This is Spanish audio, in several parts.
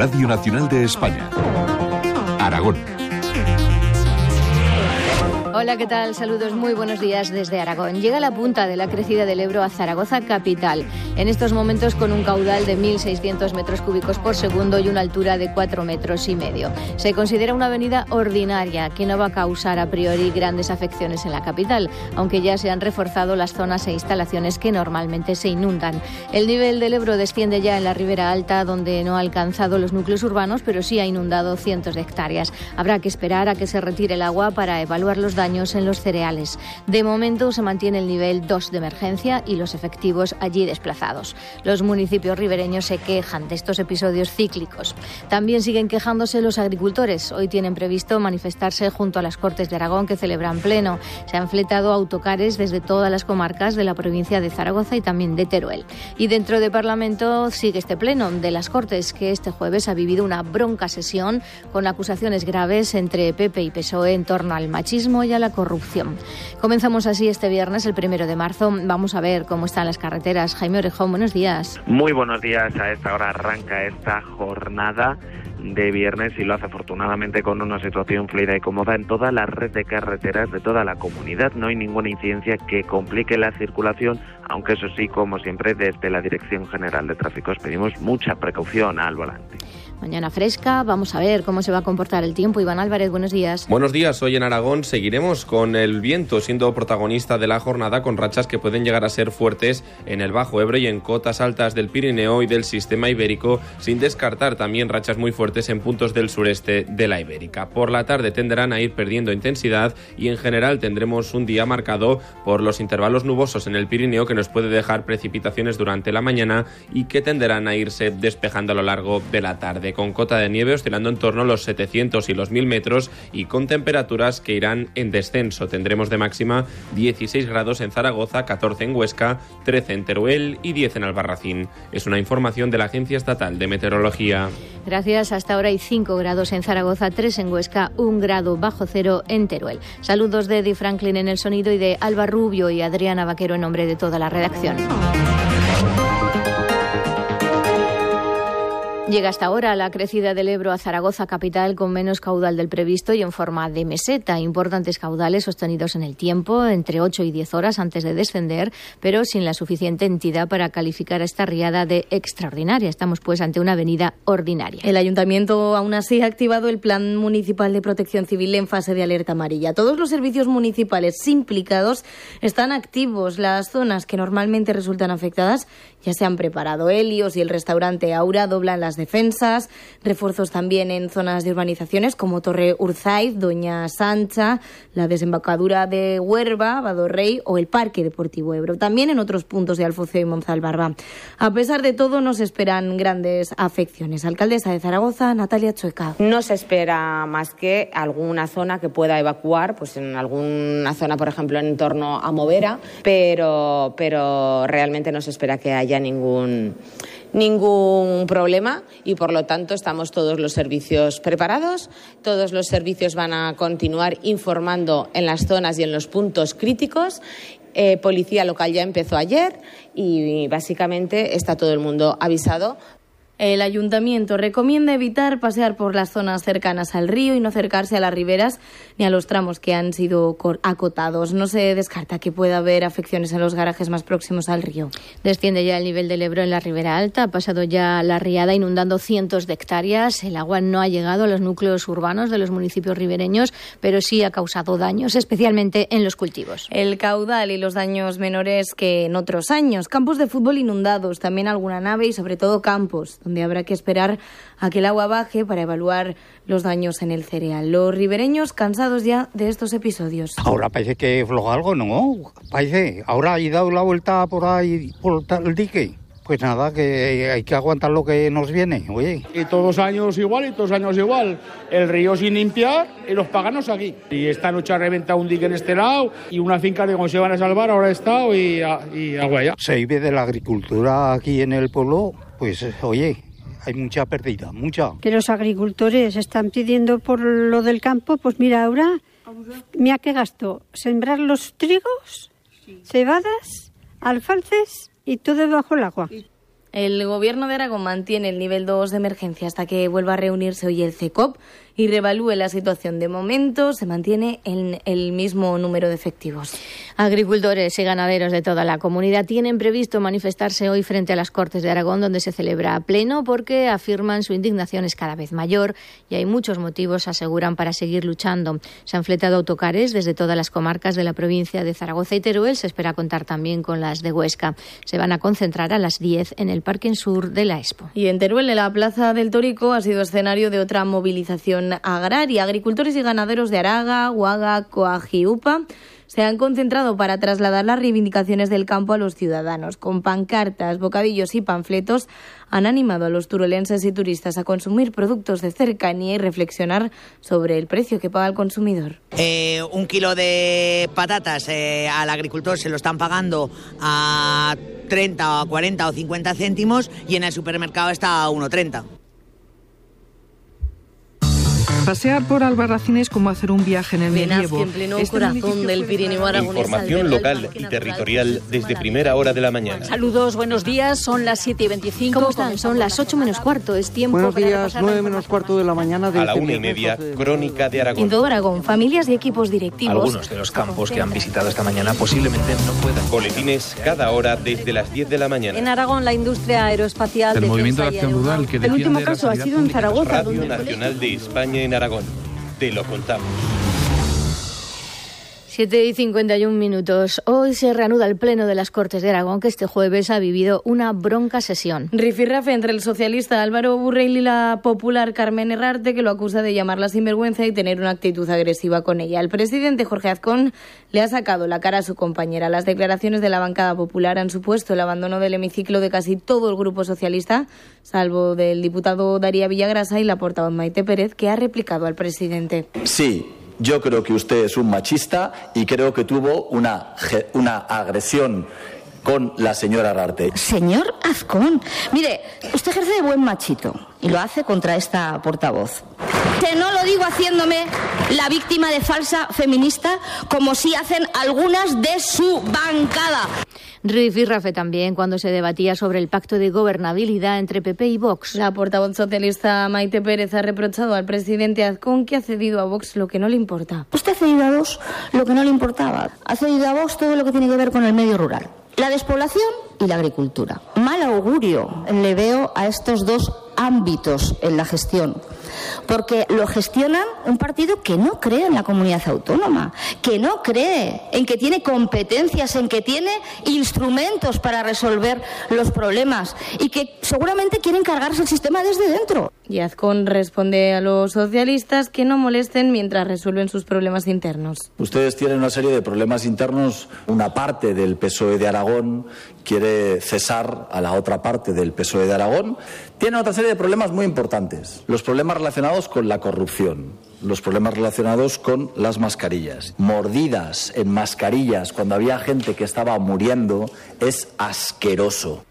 Radio Nacional de España. Aragón. Hola, ¿qué tal? Saludos, muy buenos días desde Aragón. Llega la punta de la crecida del Ebro a Zaragoza capital. En estos momentos con un caudal de 1.600 metros cúbicos por segundo y una altura de 4 metros y medio. Se considera una avenida ordinaria que no va a causar a priori grandes afecciones en la capital, aunque ya se han reforzado las zonas e instalaciones que normalmente se inundan. El nivel del Ebro desciende ya en la ribera alta, donde no ha alcanzado los núcleos urbanos, pero sí ha inundado cientos de hectáreas. Habrá que esperar a que se retire el agua para evaluar los daños en los cereales. De momento se mantiene el nivel 2 de emergencia y los efectivos allí desplazados. Los municipios ribereños se quejan de estos episodios cíclicos. También siguen quejándose los agricultores. Hoy tienen previsto manifestarse junto a las Cortes de Aragón que celebran pleno. Se han fletado autocares desde todas las comarcas de la provincia de Zaragoza y también de Teruel. Y dentro del Parlamento sigue este pleno de las Cortes que este jueves ha vivido una bronca sesión con acusaciones graves entre PP y PSOE en torno al machismo y a la corrupción. Comenzamos así este viernes, el primero de marzo. Vamos a ver cómo están las carreteras. Jaime Buenos días. Muy buenos días. A esta hora arranca esta jornada de viernes y lo hace afortunadamente con una situación fluida y cómoda en toda la red de carreteras de toda la comunidad. No hay ninguna incidencia que complique la circulación, aunque eso sí, como siempre, desde la Dirección General de Tráfico os pedimos mucha precaución al volante. Mañana fresca, vamos a ver cómo se va a comportar el tiempo. Iván Álvarez, buenos días. Buenos días, hoy en Aragón seguiremos con el viento siendo protagonista de la jornada con rachas que pueden llegar a ser fuertes en el Bajo Ebro y en cotas altas del Pirineo y del sistema ibérico, sin descartar también rachas muy fuertes en puntos del sureste de la Ibérica. Por la tarde tenderán a ir perdiendo intensidad y en general tendremos un día marcado por los intervalos nubosos en el Pirineo que nos puede dejar precipitaciones durante la mañana y que tenderán a irse despejando a lo largo de la tarde con cota de nieve oscilando en torno a los 700 y los 1000 metros y con temperaturas que irán en descenso. Tendremos de máxima 16 grados en Zaragoza, 14 en Huesca, 13 en Teruel y 10 en Albarracín. Es una información de la Agencia Estatal de Meteorología. Gracias. Hasta ahora hay 5 grados en Zaragoza, 3 en Huesca, 1 grado bajo cero en Teruel. Saludos de Eddie Franklin en el sonido y de Alba Rubio y Adriana Vaquero en nombre de toda la redacción. Llega hasta ahora la crecida del Ebro a Zaragoza capital con menos caudal del previsto y en forma de meseta. Importantes caudales sostenidos en el tiempo, entre 8 y 10 horas antes de descender, pero sin la suficiente entidad para calificar a esta riada de extraordinaria. Estamos pues ante una avenida ordinaria. El ayuntamiento aún así ha activado el Plan Municipal de Protección Civil en fase de alerta amarilla. Todos los servicios municipales implicados están activos. Las zonas que normalmente resultan afectadas ya se han preparado. Helios y el restaurante Aura doblan las defensas, refuerzos también en zonas de urbanizaciones como Torre Urzaiz, Doña Sancha, la desembocadura de Huerva, Badorrey o el Parque Deportivo Ebro. También en otros puntos de Alfoceo y Monzalbarba. A pesar de todo, nos esperan grandes afecciones. Alcaldesa de Zaragoza, Natalia Chueca. No se espera más que alguna zona que pueda evacuar, pues en alguna zona, por ejemplo, en torno a Movera, pero, pero realmente no se espera que haya ningún ningún problema y por lo tanto estamos todos los servicios preparados. Todos los servicios van a continuar informando en las zonas y en los puntos críticos. Eh, policía local ya empezó ayer y básicamente está todo el mundo avisado el ayuntamiento recomienda evitar pasear por las zonas cercanas al río y no acercarse a las riberas ni a los tramos que han sido acotados. No se descarta que pueda haber afecciones en los garajes más próximos al río. Desciende ya el nivel del Ebro en la ribera alta. Ha pasado ya la riada inundando cientos de hectáreas. El agua no ha llegado a los núcleos urbanos de los municipios ribereños, pero sí ha causado daños, especialmente en los cultivos. El caudal y los daños menores que en otros años. Campos de fútbol inundados, también alguna nave y sobre todo campos donde habrá que esperar a que el agua baje para evaluar los daños en el cereal. Los ribereños cansados ya de estos episodios. Ahora parece que floja algo, ¿no? Parece. Ahora ha dado la vuelta por ahí, por el dique. Pues nada, que hay que aguantar lo que nos viene, oye. Y todos los años igual, y todos los años igual. El río sin limpiar y los paganos aquí. Y esta noche ha reventado un dique en este lado y una finca de cómo se van a salvar ahora está y, y agua ya. Se vive de la agricultura aquí en el pueblo, pues oye, hay mucha pérdida, mucha. Que los agricultores están pidiendo por lo del campo, pues mira, ahora, mira qué gasto, sembrar los trigos, cebadas, alfalces y todo bajo el agua. El Gobierno de Aragón mantiene el nivel 2 de emergencia hasta que vuelva a reunirse hoy el CECOP y revalúe la situación. De momento se mantiene en el mismo número de efectivos. Agricultores y ganaderos de toda la comunidad tienen previsto manifestarse hoy frente a las Cortes de Aragón, donde se celebra a pleno, porque afirman su indignación es cada vez mayor y hay muchos motivos, aseguran, para seguir luchando. Se han fletado autocares desde todas las comarcas de la provincia de Zaragoza y Teruel. Se espera contar también con las de Huesca. Se van a concentrar a las 10 en el Parque Sur de la Expo. Y en Teruel, en la Plaza del Tórico, ha sido escenario de otra movilización agraria. Agricultores y ganaderos de Araga, Huaga, Coajiupa se han concentrado para trasladar las reivindicaciones del campo a los ciudadanos. Con pancartas, bocadillos y panfletos han animado a los turolenses y turistas a consumir productos de cercanía y reflexionar sobre el precio que paga el consumidor. Eh, un kilo de patatas eh, al agricultor se lo están pagando a 30 o 40 o 50 céntimos y en el supermercado está a 1,30. Pasear por Albarracín es como hacer un viaje en el medievo. en pleno este corazón del Pirineo aragonés. Información local y territorial desde primera hora de la mañana. Saludos, buenos días. Son las 7 y 25. ¿Cómo están? Son las 8 menos cuarto. Es tiempo Buenos días, 9 menos cuarto de la mañana. De a la una y media, Crónica de Aragón. En todo Aragón, familias y equipos directivos. Algunos de los campos que han visitado esta mañana posiblemente no puedan. Boletines cada hora desde las 10 de la mañana. En Aragón, la industria aeroespacial. El movimiento de acción rural que El último caso ha sido en Zaragoza. Radio Nacional de España en Aragón. Te lo contamos. 7 y 51 minutos. Hoy se reanuda el Pleno de las Cortes de Aragón, que este jueves ha vivido una bronca sesión. Rifirrafe entre el socialista Álvaro Burreil y la popular Carmen Herrarte, que lo acusa de llamarla sinvergüenza y tener una actitud agresiva con ella. El presidente Jorge Azcón le ha sacado la cara a su compañera. Las declaraciones de la bancada popular han supuesto el abandono del hemiciclo de casi todo el grupo socialista, salvo del diputado Daría Villagrasa y la portavoz Maite Pérez, que ha replicado al presidente. Sí, yo creo que usted es un machista y creo que tuvo una, una agresión con la señora Rarte. Señor Azcón, mire, usted ejerce de buen machito y lo hace contra esta portavoz. Que no lo digo haciéndome la víctima de falsa feminista como si hacen algunas de su bancada. Rifirrafe también cuando se debatía sobre el pacto de gobernabilidad entre PP y Vox. La portavoz socialista Maite Pérez ha reprochado al presidente Azcón que ha cedido a Vox lo que no le importa. Usted ha cedido a Vox lo que no le importaba. Ha cedido a Vox todo lo que tiene que ver con el medio rural. La despoblación y la agricultura. Mal augurio le veo a estos dos ámbitos en la gestión porque lo gestionan un partido que no cree en la comunidad autónoma, que no cree en que tiene competencias, en que tiene instrumentos para resolver los problemas y que seguramente quieren cargarse el sistema desde dentro. Y Azcón responde a los socialistas que no molesten mientras resuelven sus problemas internos. Ustedes tienen una serie de problemas internos. Una parte del PSOE de Aragón quiere cesar a la otra parte del PSOE de Aragón. Tienen otra serie de problemas muy importantes. Los problemas relacionados con la corrupción, los problemas relacionados con las mascarillas. Mordidas en mascarillas cuando había gente que estaba muriendo es asqueroso.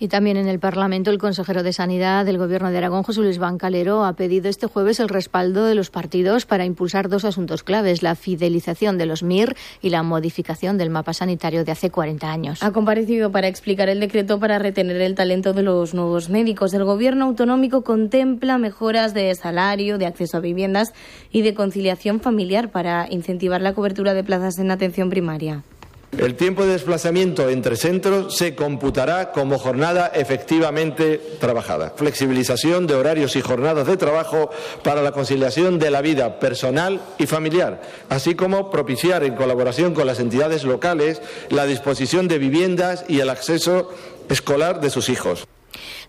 Y también en el Parlamento, el consejero de Sanidad del Gobierno de Aragón, José Luis Bancalero, ha pedido este jueves el respaldo de los partidos para impulsar dos asuntos claves, la fidelización de los MIR y la modificación del mapa sanitario de hace 40 años. Ha comparecido para explicar el decreto para retener el talento de los nuevos médicos. El Gobierno autonómico contempla mejoras de salario, de acceso a viviendas y de conciliación familiar para incentivar la cobertura de plazas en atención primaria. El tiempo de desplazamiento entre centros se computará como jornada efectivamente trabajada. Flexibilización de horarios y jornadas de trabajo para la conciliación de la vida personal y familiar, así como propiciar en colaboración con las entidades locales la disposición de viviendas y el acceso escolar de sus hijos.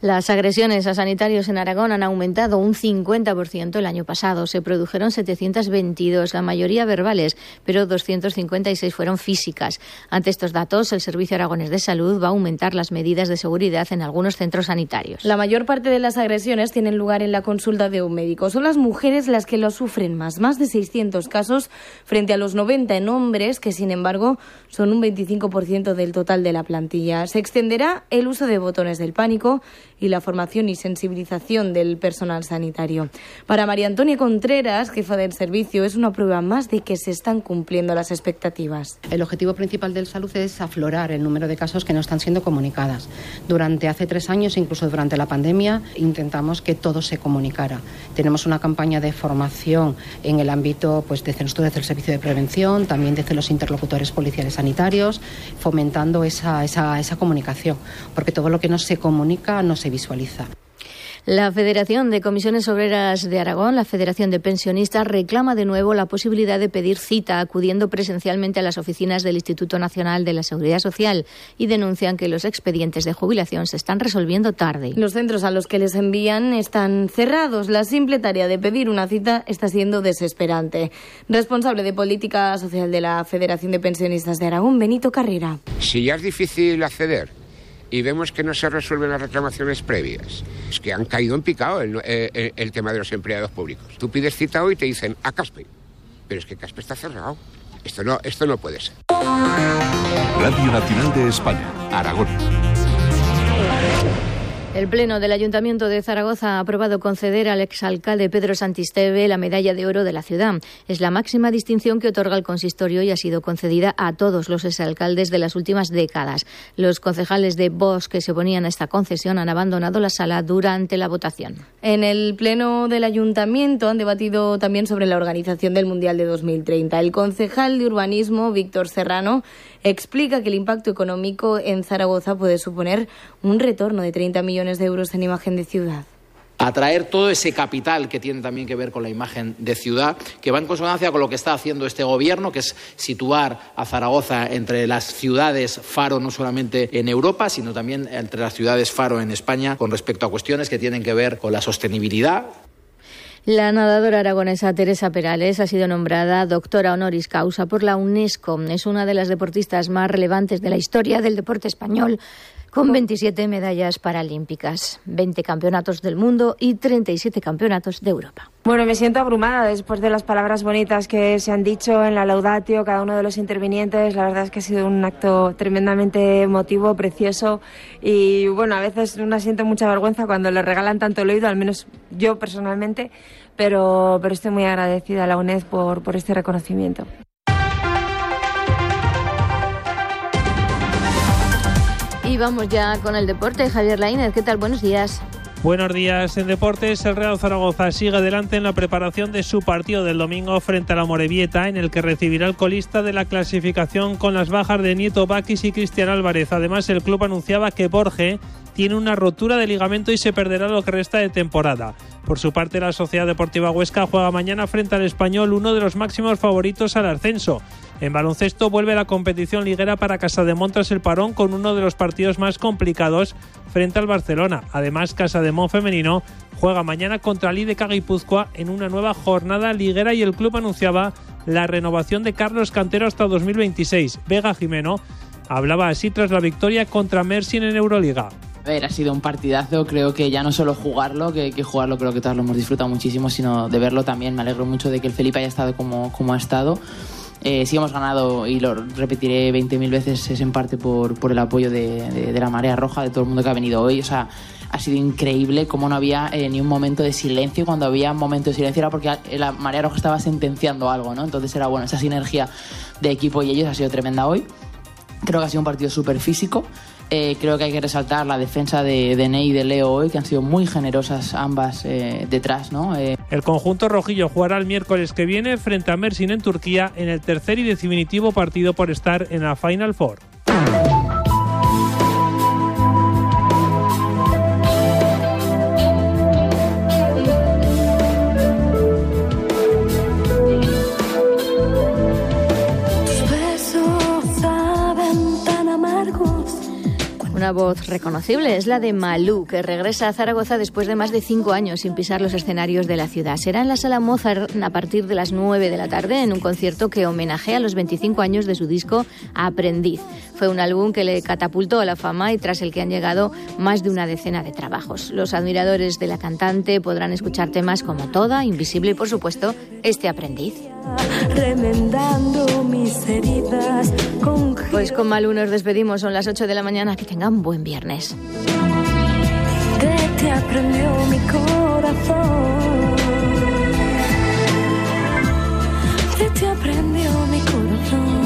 Las agresiones a sanitarios en Aragón han aumentado un 50% el año pasado. Se produjeron 722, la mayoría verbales, pero 256 fueron físicas. Ante estos datos, el Servicio Aragones de Salud va a aumentar las medidas de seguridad en algunos centros sanitarios. La mayor parte de las agresiones tienen lugar en la consulta de un médico. Son las mujeres las que lo sufren más, más de 600 casos frente a los 90 en hombres, que sin embargo son un 25% del total de la plantilla. Se extenderá el uso de botones del pánico y la formación y sensibilización del personal sanitario. Para María Antonia Contreras, jefa del servicio, es una prueba más de que se están cumpliendo las expectativas. El objetivo principal del salud es aflorar el número de casos que no están siendo comunicadas. Durante hace tres años, incluso durante la pandemia, intentamos que todo se comunicara. Tenemos una campaña de formación en el ámbito pues, desde, desde el servicio de prevención, también desde los interlocutores policiales sanitarios, fomentando esa, esa, esa comunicación, porque todo lo que no se comunica no se visualiza. La Federación de Comisiones Obreras de Aragón, la Federación de Pensionistas, reclama de nuevo la posibilidad de pedir cita acudiendo presencialmente a las oficinas del Instituto Nacional de la Seguridad Social y denuncian que los expedientes de jubilación se están resolviendo tarde. Los centros a los que les envían están cerrados. La simple tarea de pedir una cita está siendo desesperante. Responsable de Política Social de la Federación de Pensionistas de Aragón, Benito Carrera. Si ya es difícil acceder y vemos que no se resuelven las reclamaciones previas. Es que han caído en picado el, el, el tema de los empleados públicos. Tú pides cita hoy y te dicen a Caspe, pero es que Caspe está cerrado. Esto no, esto no puede ser. Radio Nacional de España, Aragón. El Pleno del Ayuntamiento de Zaragoza ha aprobado conceder al exalcalde Pedro Santisteve la medalla de oro de la ciudad. Es la máxima distinción que otorga el consistorio y ha sido concedida a todos los exalcaldes de las últimas décadas. Los concejales de Vox que se oponían a esta concesión han abandonado la sala durante la votación. En el Pleno del Ayuntamiento han debatido también sobre la organización del Mundial de 2030. El concejal de Urbanismo, Víctor Serrano, explica que el impacto económico en Zaragoza puede suponer un retorno de 30 millones de euros en imagen de ciudad. Atraer todo ese capital que tiene también que ver con la imagen de ciudad, que va en consonancia con lo que está haciendo este gobierno, que es situar a Zaragoza entre las ciudades faro no solamente en Europa, sino también entre las ciudades faro en España, con respecto a cuestiones que tienen que ver con la sostenibilidad, la nadadora aragonesa Teresa Perales ha sido nombrada doctora honoris causa por la UNESCO. Es una de las deportistas más relevantes de la historia del deporte español con 27 medallas paralímpicas, 20 campeonatos del mundo y 37 campeonatos de Europa. Bueno, me siento abrumada después de las palabras bonitas que se han dicho en la laudatio cada uno de los intervinientes. La verdad es que ha sido un acto tremendamente emotivo, precioso y bueno, a veces uno siente mucha vergüenza cuando le regalan tanto el oído, al menos yo personalmente, pero, pero estoy muy agradecida a la UNED por, por este reconocimiento. Vamos ya con el deporte. Javier Lainez, ¿qué tal? Buenos días. Buenos días en deportes. El Real Zaragoza sigue adelante en la preparación de su partido del domingo frente a la Morevieta, en el que recibirá el colista de la clasificación con las bajas de Nieto Bakis y Cristian Álvarez. Además, el club anunciaba que Borge tiene una rotura de ligamento y se perderá lo que resta de temporada. Por su parte, la Sociedad Deportiva Huesca juega mañana frente al Español, uno de los máximos favoritos al ascenso. En baloncesto vuelve la competición liguera para Casa de Montras el parón con uno de los partidos más complicados frente al Barcelona. Además, Casa de Mon femenino juega mañana contra IDK Guipúzcoa en una nueva jornada liguera y el club anunciaba la renovación de Carlos Cantero hasta 2026. Vega Jimeno hablaba así tras la victoria contra Mersin en Euroliga. A ver, ha sido un partidazo, creo que ya no solo jugarlo, que, que, jugarlo creo que todos lo hemos disfrutado muchísimo, sino de verlo también. Me alegro mucho de que el Felipe haya estado como, como ha estado. Eh, sí hemos ganado, y lo repetiré 20.000 veces, es en parte por, por el apoyo de, de, de, la marea roja, de todo el mundo que ha venido hoy. O sea, ha sido increíble cómo no había eh, ni un momento de silencio. Cuando había un momento de silencio era porque la marea roja estaba sentenciando algo, ¿no? Entonces era bueno, esa sinergia de equipo y ellos ha sido tremenda hoy. Creo que ha sido un partido súper físico. Eh, creo que hay que resaltar la defensa de, Ney y de Leo hoy, que han sido muy generosas ambas eh, detrás. ¿no? Eh... El conjunto rojillo jugará el miércoles que viene frente a Mersin en Turquía en el tercer y definitivo partido por estar en la Final Four. Voz reconocible es la de Malú, que regresa a Zaragoza después de más de cinco años sin pisar los escenarios de la ciudad. Será en la sala Mozart a partir de las 9 de la tarde en un concierto que homenajea los 25 años de su disco Aprendiz. Fue un álbum que le catapultó a la fama y tras el que han llegado más de una decena de trabajos. Los admiradores de la cantante podrán escuchar temas como Toda, Invisible y por supuesto este Aprendiz. Remendando mis heridas con Pues con Malú nos despedimos, son las 8 de la mañana, que tengan buen viernes. te aprendió mi corazón. De te aprendió mi corazón.